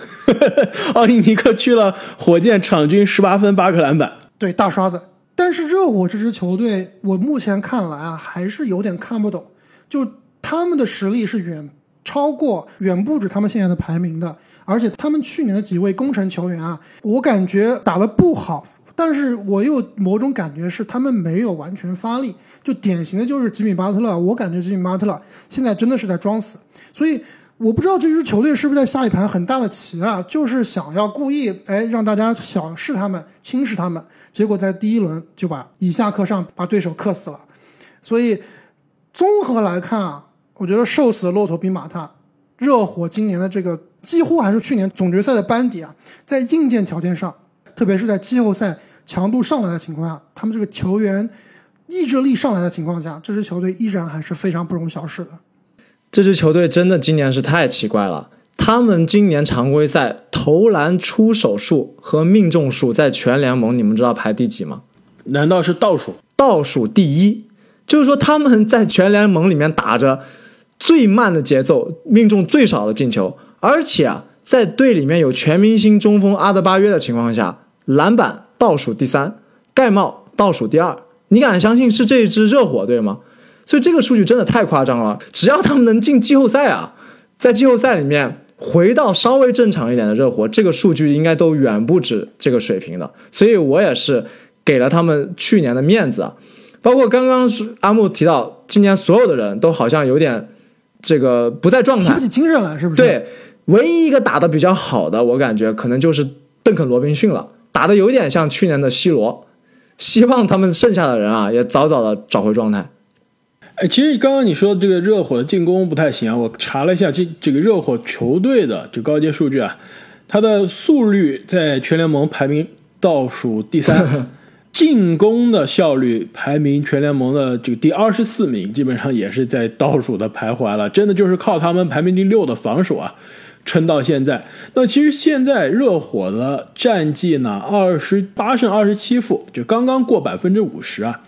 奥林尼克去了火箭，场均十八分八个篮板，对大刷子。但是热火这支球队，我目前看来啊，还是有点看不懂，就他们的实力是远超过、远不止他们现在的排名的。而且他们去年的几位功臣球员啊，我感觉打得不好，但是我又某种感觉是他们没有完全发力，就典型的就是吉米巴特勒，我感觉吉米巴特勒现在真的是在装死，所以我不知道这支球队是不是在下一盘很大的棋啊，就是想要故意哎让大家小视他们、轻视他们，结果在第一轮就把以下克上，把对手克死了，所以综合来看啊，我觉得瘦死的骆驼比马大，热火今年的这个。几乎还是去年总决赛的班底啊，在硬件条件上，特别是在季后赛强度上来的情况下，他们这个球员意志力上来的情况下，这支球队依然还是非常不容小视的。这支球队真的今年是太奇怪了，他们今年常规赛投篮出手数和命中数在全联盟，你们知道排第几吗？难道是倒数？倒数第一，就是说他们在全联盟里面打着最慢的节奏，命中最少的进球。而且啊，在队里面有全明星中锋阿德巴约的情况下，篮板倒数第三，盖帽倒数第二。你敢相信是这一支热火队吗？所以这个数据真的太夸张了。只要他们能进季后赛啊，在季后赛里面回到稍微正常一点的热火，这个数据应该都远不止这个水平的。所以我也是给了他们去年的面子啊。包括刚刚阿木提到，今年所有的人都好像有点这个不在状态，提不起精神来，是不是？对。唯一一个打的比较好的，我感觉可能就是邓肯·罗宾逊了，打的有点像去年的 C 罗。希望他们剩下的人啊，也早早的找回状态。哎，其实刚刚你说这个热火的进攻不太行啊，我查了一下这这个热火球队的这高阶数据啊，他的速率在全联盟排名倒数第三，进攻的效率排名全联盟的这个第二十四名，基本上也是在倒数的徘徊了。真的就是靠他们排名第六的防守啊。撑到现在，那其实现在热火的战绩呢，二十八胜二十七负，就刚刚过百分之五十啊。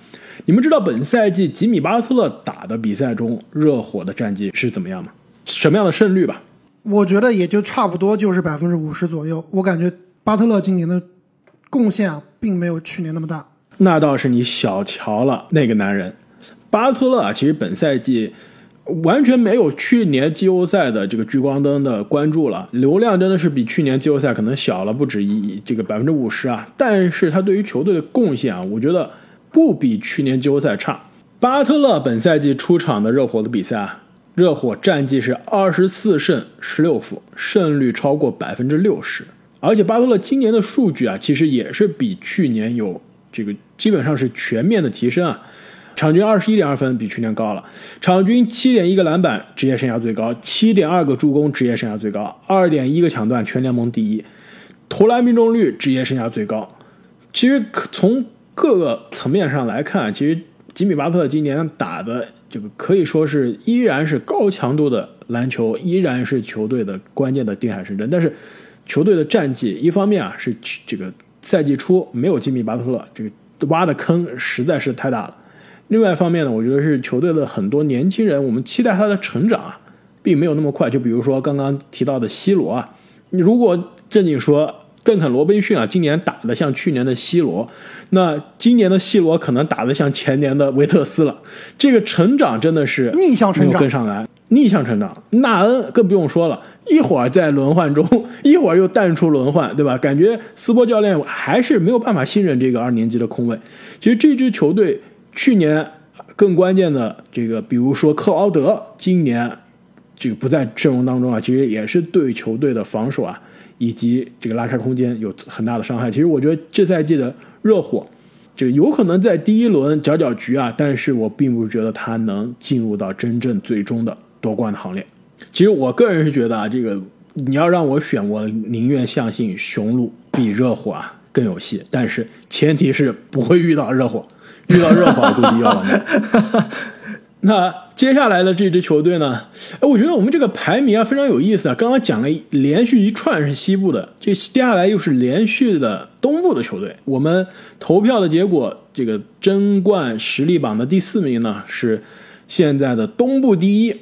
你们知道本赛季吉米巴特勒打的比赛中，热火的战绩是怎么样吗？什么样的胜率吧？我觉得也就差不多就是百分之五十左右。我感觉巴特勒今年的贡献啊，并没有去年那么大。那倒是你小瞧了那个男人，巴特勒啊，其实本赛季完全没有去年季后赛的这个聚光灯的关注了，流量真的是比去年季后赛可能小了不止一这个百分之五十啊。但是他对于球队的贡献啊，我觉得不比去年季后赛差。巴特勒本赛季出场的热火的比赛啊，热火战绩是二十四胜十六负，胜率超过百分之六十。而且巴特勒今年的数据啊，其实也是比去年有这个基本上是全面的提升啊。场均二十一点二分，比去年高了；场均七点一个篮板，职业生涯最高；七点二个助攻，职业生涯最高；二点一个抢断，全联盟第一；投篮命中率，职业生涯最高。其实从各个层面上来看，其实。吉米巴特今年打的这个可以说是依然是高强度的篮球，依然是球队的关键的定海神针。但是球队的战绩，一方面啊是这个赛季初没有吉米巴特勒，这个挖的坑实在是太大了；另外一方面呢，我觉得是球队的很多年轻人，我们期待他的成长啊，并没有那么快。就比如说刚刚提到的西罗啊，你如果正经说。邓肯·罗宾逊啊，今年打的像去年的西罗，那今年的西罗可能打的像前年的维特斯了。这个成长真的是逆向成长，跟上来，逆向成长。纳恩更不用说了，一会儿在轮换中，一会儿又淡出轮换，对吧？感觉斯波教练还是没有办法信任这个二年级的空位。其实这支球队去年更关键的这个，比如说克劳德，今年这个不在阵容当中啊，其实也是对球队的防守啊。以及这个拉开空间有很大的伤害。其实我觉得这赛季的热火，就有可能在第一轮搅搅局啊，但是我并不觉得他能进入到真正最终的夺冠的行列。其实我个人是觉得啊，这个你要让我选，我宁愿相信雄鹿比热火啊更有戏，但是前提是不会遇到热火，遇到热火估计要完蛋。那接下来的这支球队呢？哎，我觉得我们这个排名啊非常有意思啊。刚刚讲了连续一串是西部的，这接下来又是连续的东部的球队。我们投票的结果，这个争冠实力榜的第四名呢是现在的东部第一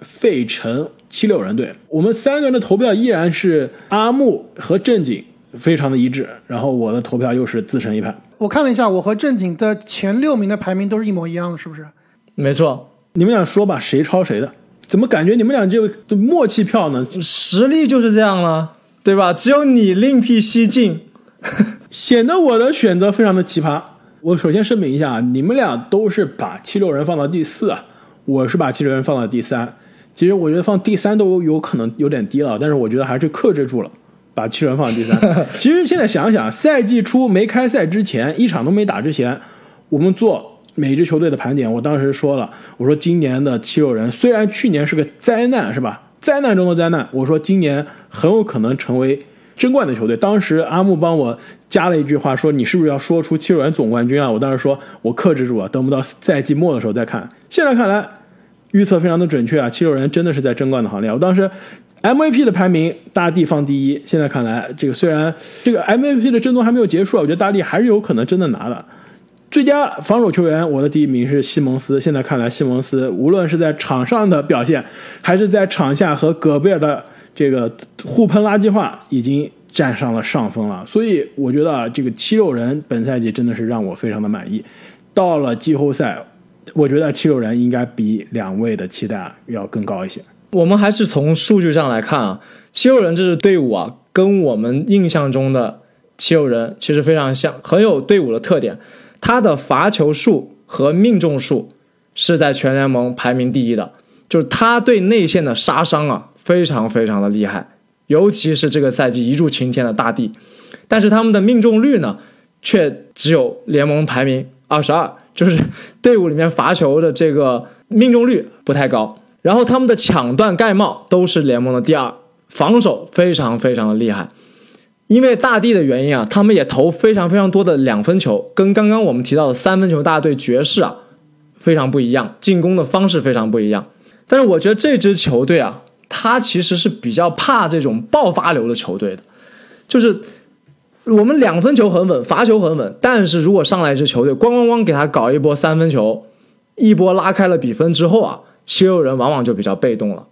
费城七六人队。我们三个人的投票依然是阿木和正经非常的一致，然后我的投票又是自成一派。我看了一下，我和正经的前六名的排名都是一模一样的，是不是？没错，你们俩说吧，谁抄谁的？怎么感觉你们俩这个默契票呢？实力就是这样了，对吧？只有你另辟蹊径，显得我的选择非常的奇葩。我首先声明一下啊，你们俩都是把七六人放到第四啊，我是把七六人放到第三。其实我觉得放第三都有可能有点低了，但是我觉得还是克制住了，把七人放到第三。其实现在想想，赛季初没开赛之前，一场都没打之前，我们做。每支球队的盘点，我当时说了，我说今年的七六人虽然去年是个灾难，是吧？灾难中的灾难，我说今年很有可能成为争冠的球队。当时阿木帮我加了一句话，说你是不是要说出七六人总冠军啊？我当时说我克制住了，等不到赛季末的时候再看。现在看来，预测非常的准确啊，七六人真的是在争冠的行列。我当时 MVP 的排名大地放第一，现在看来，这个虽然这个 MVP 的争夺还没有结束，我觉得大地还是有可能真的拿的。最佳防守球员，我的第一名是西蒙斯。现在看来，西蒙斯无论是在场上的表现，还是在场下和戈贝尔的这个互喷垃圾话，已经占上了上风了。所以，我觉得啊，这个七六人本赛季真的是让我非常的满意。到了季后赛，我觉得七六人应该比两位的期待要更高一些。我们还是从数据上来看啊，七六人这支队伍啊，跟我们印象中的七六人其实非常像，很有队伍的特点。他的罚球数和命中数是在全联盟排名第一的，就是他对内线的杀伤啊，非常非常的厉害，尤其是这个赛季一柱擎天的大帝，但是他们的命中率呢，却只有联盟排名二十二，就是队伍里面罚球的这个命中率不太高，然后他们的抢断盖帽都是联盟的第二，防守非常非常的厉害。因为大地的原因啊，他们也投非常非常多的两分球，跟刚刚我们提到的三分球大队爵士啊非常不一样，进攻的方式非常不一样。但是我觉得这支球队啊，他其实是比较怕这种爆发流的球队的，就是我们两分球很稳，罚球很稳，但是如果上来一支球队咣咣咣给他搞一波三分球，一波拉开了比分之后啊，七六人往往就比较被动了。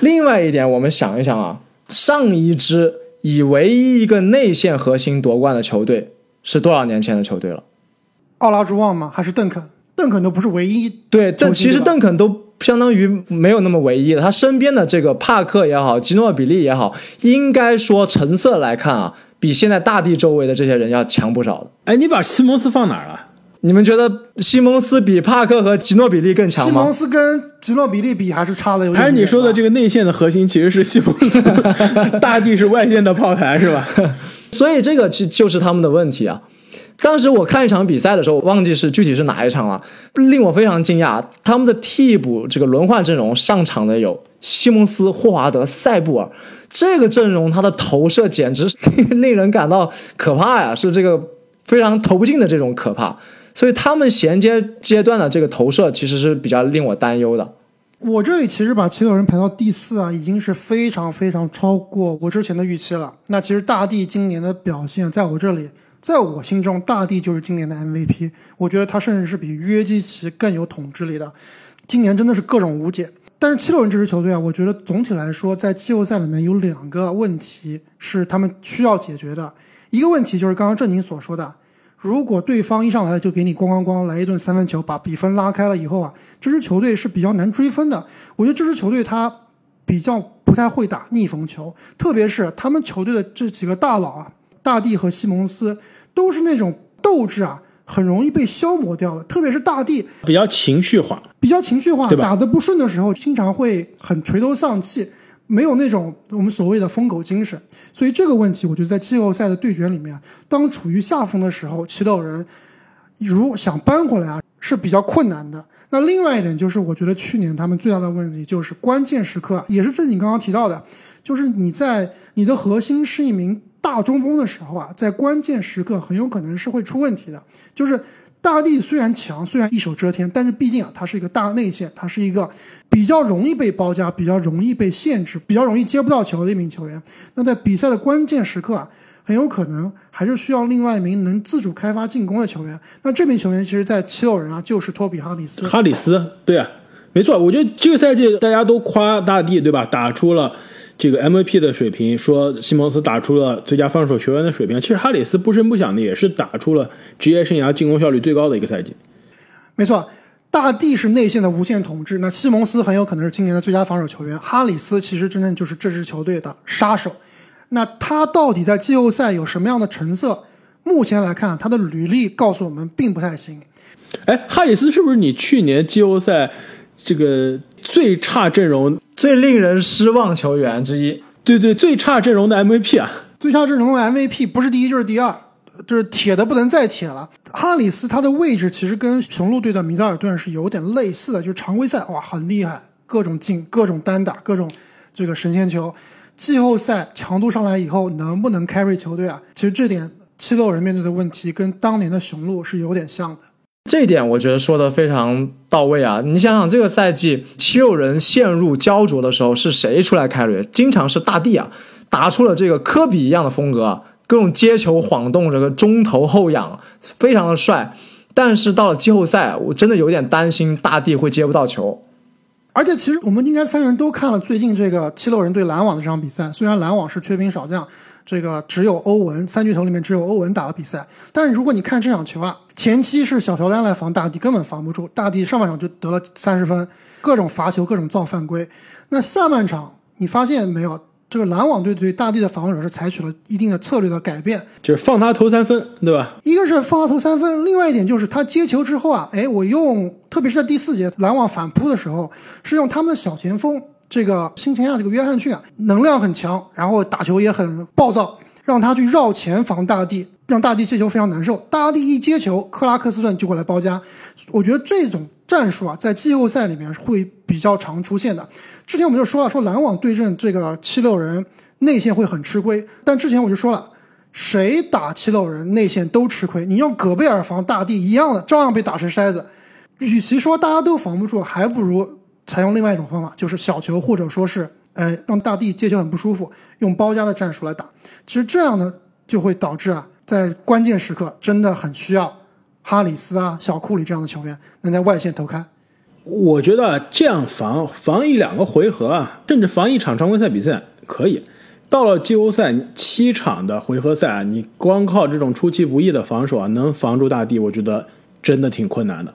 另外一点，我们想一想啊，上一支。以唯一一个内线核心夺冠的球队是多少年前的球队了？奥拉朱旺吗？还是邓肯？邓肯都不是唯一。对，球星但其实邓肯都相当于没有那么唯一了。他身边的这个帕克也好，吉诺比利也好，应该说成色来看啊，比现在大地周围的这些人要强不少的。哎，你把西蒙斯放哪儿了？你们觉得西蒙斯比帕克和吉诺比利更强吗西蒙？斯跟吉诺比利比还是差的有点。还是你说的这个内线的核心其实是西蒙斯，大地是外线的炮台是吧？所以这个其就是他们的问题啊。当时我看一场比赛的时候，我忘记是具体是哪一场了，令我非常惊讶。他们的替补这个轮换阵容上场的有西蒙斯、霍华德、塞布尔，这个阵容他的投射简直 令人感到可怕呀，是这个非常投不进的这种可怕。所以他们衔接阶段的这个投射其实是比较令我担忧的。我这里其实把七六人排到第四啊，已经是非常非常超过我之前的预期了。那其实大帝今年的表现，在我这里，在我心中，大帝就是今年的 MVP。我觉得他甚至是比约基奇更有统治力的。今年真的是各种无解。但是七六人这支球队啊，我觉得总体来说，在季后赛里面有两个问题是他们需要解决的。一个问题就是刚刚正经所说的，如果对方一上来就给你咣咣咣来一顿三分球，把比分拉开了以后啊，这支球队是比较难追分的。我觉得这支球队他比较不太会打逆风球，特别是他们球队的这几个大佬啊，大帝和西蒙斯都是那种斗志啊，很容易被消磨掉的。特别是大帝比较情绪化，比较情绪化，打得不顺的时候，经常会很垂头丧气，没有那种我们所谓的疯狗精神。所以这个问题，我觉得在季后赛的对决里面，当处于下风的时候，七六人如想扳回来啊，是比较困难的。那另外一点就是，我觉得去年他们最大的问题就是关键时刻，也是正经刚刚提到的，就是你在你的核心是一名大中锋的时候啊，在关键时刻很有可能是会出问题的。就是大帝虽然强，虽然一手遮天，但是毕竟啊，他是一个大内线，他是一个比较容易被包夹、比较容易被限制、比较容易接不到球的一名球员。那在比赛的关键时刻啊，很有可能还是需要另外一名能自主开发进攻的球员。那这名球员其实，在七六人啊，就是托比哈里斯。哈里斯，对啊，没错，我觉得这个赛季大家都夸大帝，对吧？打出了这个 MVP 的水平，说西蒙斯打出了最佳防守球员的水平。其实哈里斯不声不响的也是打出了职业生涯进攻效率最高的一个赛季。没错，大帝是内线的无限统治，那西蒙斯很有可能是今年的最佳防守球员，哈里斯其实真正就是这支球队的杀手。那他到底在季后赛有什么样的成色？目前来看，他的履历告诉我们并不太行。哎，哈里斯是不是你去年季后赛这个最差阵容？最令人失望球员之一，对对，最差阵容的 MVP 啊！最差阵容的 MVP 不是第一就是第二，就是铁的不能再铁了。哈里斯他的位置其实跟雄鹿队的米德尔顿是有点类似的，就是常规赛哇很厉害，各种进、各种单打、各种这个神仙球。季后赛强度上来以后，能不能 carry 球队啊？其实这点七六人面对的问题跟当年的雄鹿是有点像的。这一点我觉得说的非常到位啊！你想想，这个赛季七六人陷入焦灼的时候，是谁出来开瑞？经常是大帝啊，打出了这个科比一样的风格，各种接球晃动，这个中投后仰，非常的帅。但是到了季后赛，我真的有点担心大帝会接不到球。而且其实我们应该三个人都看了最近这个七六人对篮网的这场比赛，虽然篮网是缺兵少将，这个只有欧文三巨头里面只有欧文打了比赛，但是如果你看这场球啊，前期是小乔丹来防大帝，根本防不住，大帝上半场就得了三十分，各种罚球，各种造犯规。那下半场你发现没有，这个篮网队对大帝的防守是采取了一定的策略的改变，就是放他投三分，对吧？一个是放他投三分，另外一点就是他接球之后啊，哎，我用，特别是在第四节篮网反扑的时候，是用他们的小前锋这个新签下这个约翰逊啊，能量很强，然后打球也很暴躁，让他去绕前防大帝，让大帝接球非常难受。大帝一接球，克拉克斯顿就过来包夹。我觉得这种战术啊，在季后赛里面会比较常出现的。之前我们就说了，说篮网对阵这个七六人内线会很吃亏，但之前我就说了。谁打七六人内线都吃亏，你用戈贝尔防大帝一样的，照样被打成筛子。与其说大家都防不住，还不如采用另外一种方法，就是小球或者说是，呃，让大帝接球很不舒服，用包夹的战术来打。其实这样呢，就会导致啊，在关键时刻真的很需要哈里斯啊、小库里这样的球员能在外线投开。我觉得这样防防一两个回合啊，甚至防一场常规赛比赛可以，到了季后赛七场的回合赛啊，你光靠这种出其不意的防守啊，能防住大帝，我觉得真的挺困难的。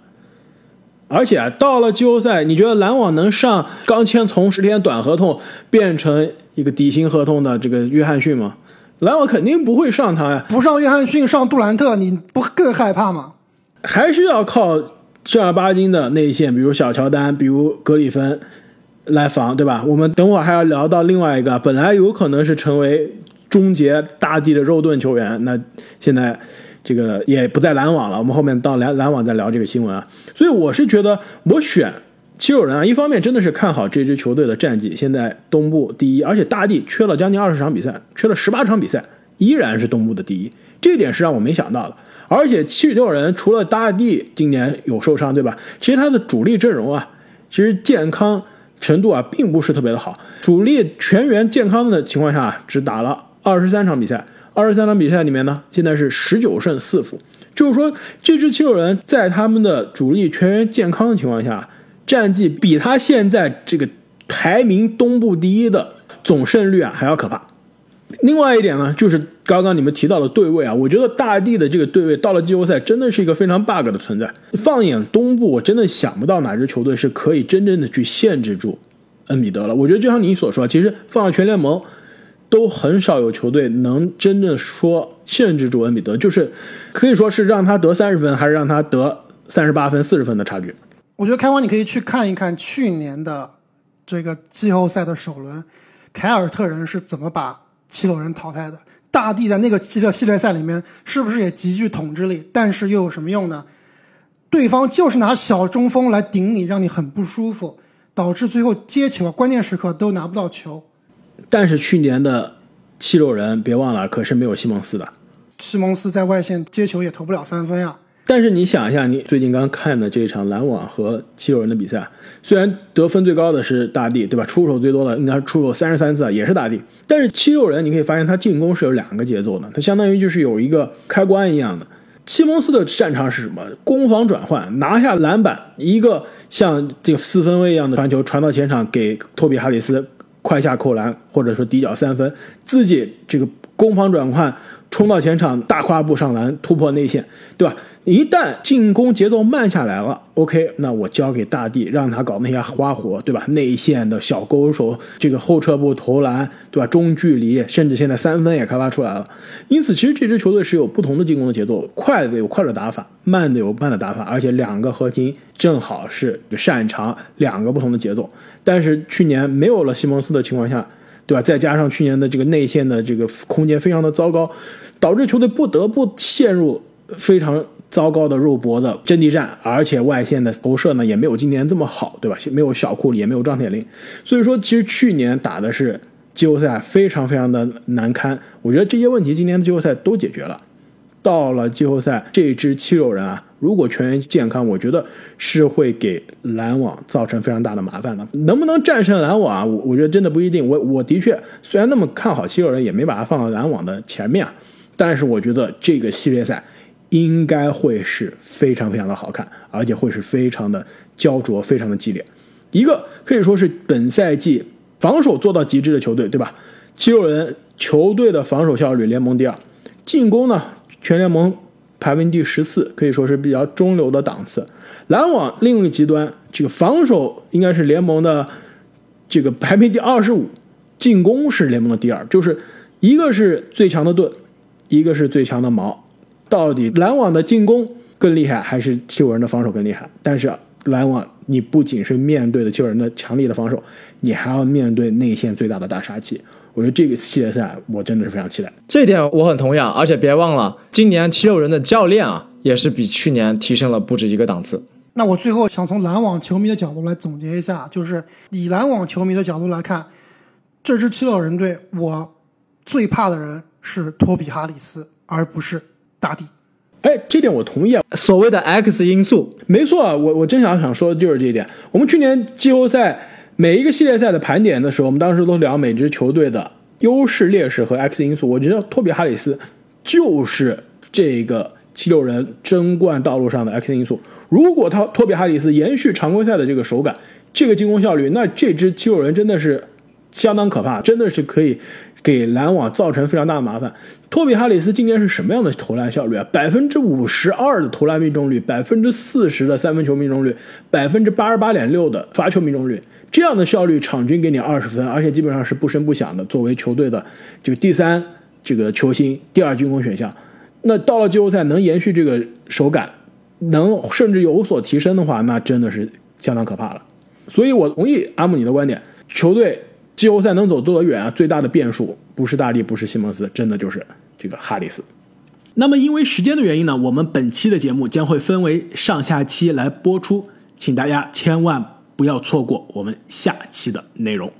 而且啊，到了季后赛，你觉得篮网能上刚签从十天短合同变成一个底薪合同的这个约翰逊吗？篮网肯定不会上他呀，不上约翰逊，上杜兰特，你不更害怕吗？还是要靠正儿八经的内线，比如小乔丹，比如格里芬来防，对吧？我们等会儿还要聊到另外一个，本来有可能是成为终结大帝的肉盾球员，那现在。这个也不在篮网了，我们后面到篮篮网再聊这个新闻啊。所以我是觉得我选七六人啊，一方面真的是看好这支球队的战绩，现在东部第一，而且大帝缺了将近二十场比赛，缺了十八场比赛，依然是东部的第一，这点是让我没想到的。而且七六人除了大帝今年有受伤，对吧？其实他的主力阵容啊，其实健康程度啊并不是特别的好，主力全员健康的情况下，只打了二十三场比赛。二十三场比赛里面呢，现在是十九胜四负，就是说这支七六人在他们的主力全员健康的情况下，战绩比他现在这个排名东部第一的总胜率啊还要可怕。另外一点呢，就是刚刚你们提到的对位啊，我觉得大帝的这个对位到了季后赛真的是一个非常 bug 的存在。放眼东部，我真的想不到哪支球队是可以真正的去限制住恩比德了。我觉得就像你所说，其实放到全联盟。都很少有球队能真正说限制住恩比德，就是可以说是让他得三十分，还是让他得三十八分、四十分的差距。我觉得开花你可以去看一看去年的这个季后赛的首轮，凯尔特人是怎么把七六人淘汰的。大帝在那个系列系列赛里面是不是也极具统治力？但是又有什么用呢？对方就是拿小中锋来顶你，让你很不舒服，导致最后接球关键时刻都拿不到球。但是去年的七六人，别忘了，可是没有西蒙斯的。西蒙斯在外线接球也投不了三分呀。但是你想一下，你最近刚看的这场篮网和七六人的比赛，虽然得分最高的是大帝，对吧？出手最多的应该是出手三十三次，也是大帝。但是七六人，你可以发现他进攻是有两个节奏的，他相当于就是有一个开关一样的。西蒙斯的擅长是什么？攻防转换，拿下篮板，一个像这个四分卫一样的传球传到前场给托比哈里斯。快下扣篮，或者说底角三分，自己这个攻防转换，冲到前场大跨步上篮，突破内线，对吧？一旦进攻节奏慢下来了，OK，那我交给大帝，让他搞那些花活，对吧？内线的小勾手，这个后撤步投篮，对吧？中距离，甚至现在三分也开发出来了。因此，其实这支球队是有不同的进攻的节奏，快的有快的打法，慢的有慢的打法，而且两个核心正好是擅长两个不同的节奏。但是去年没有了西蒙斯的情况下，对吧？再加上去年的这个内线的这个空间非常的糟糕，导致球队不得不陷入非常。糟糕的肉搏的阵地战，而且外线的投射呢也没有今年这么好，对吧？没有小库里，也没有张铁林，所以说其实去年打的是季后赛非常非常的难堪。我觉得这些问题今年的季后赛都解决了。到了季后赛，这支七六人啊，如果全员健康，我觉得是会给篮网造成非常大的麻烦的。能不能战胜篮网啊？我我觉得真的不一定。我我的确虽然那么看好七六人，也没把它放到篮网的前面啊，但是我觉得这个系列赛。应该会是非常非常的好看，而且会是非常的焦灼，非常的激烈。一个可以说是本赛季防守做到极致的球队，对吧？七六人球队的防守效率联盟第二，进攻呢全联盟排名第十四，可以说是比较中流的档次。篮网另一个极端，这个防守应该是联盟的这个排名第二十五，进攻是联盟的第二，就是一个是最强的盾，一个是最强的矛。到底篮网的进攻更厉害，还是七六人的防守更厉害？但是篮网，你不仅是面对的七六人的强力的防守，你还要面对内线最大的大杀器。我觉得这个系列赛我真的是非常期待。这一点我很同意啊，而且别忘了，今年七六人的教练啊，也是比去年提升了不止一个档次。那我最后想从篮网球迷的角度来总结一下，就是以篮网球迷的角度来看，这支七六人队，我最怕的人是托比哈里斯，而不是。大帝，哎，这点我同意啊。所谓的 X 因素，没错啊。我我真想想说的就是这一点。我们去年季后赛每一个系列赛的盘点的时候，我们当时都聊每支球队的优势、劣势和 X 因素。我觉得托比哈里斯就是这个七六人争冠道路上的 X 因素。如果他托比哈里斯延续常规赛的这个手感、这个进攻效率，那这支七六人真的是相当可怕，真的是可以给篮网造成非常大的麻烦。托比哈里斯今年是什么样的投篮效率啊？百分之五十二的投篮命中率，百分之四十的三分球命中率，百分之八十八点六的罚球命中率，这样的效率，场均给你二十分，而且基本上是不声不响的，作为球队的这个第三这个球星、第二进攻选项。那到了季后赛能延续这个手感，能甚至有所提升的话，那真的是相当可怕了。所以我同意阿姆尼的观点，球队季后赛能走多远啊？最大的变数不是大力，不是西蒙斯，真的就是这个哈里斯。那么因为时间的原因呢，我们本期的节目将会分为上下期来播出，请大家千万不要错过我们下期的内容。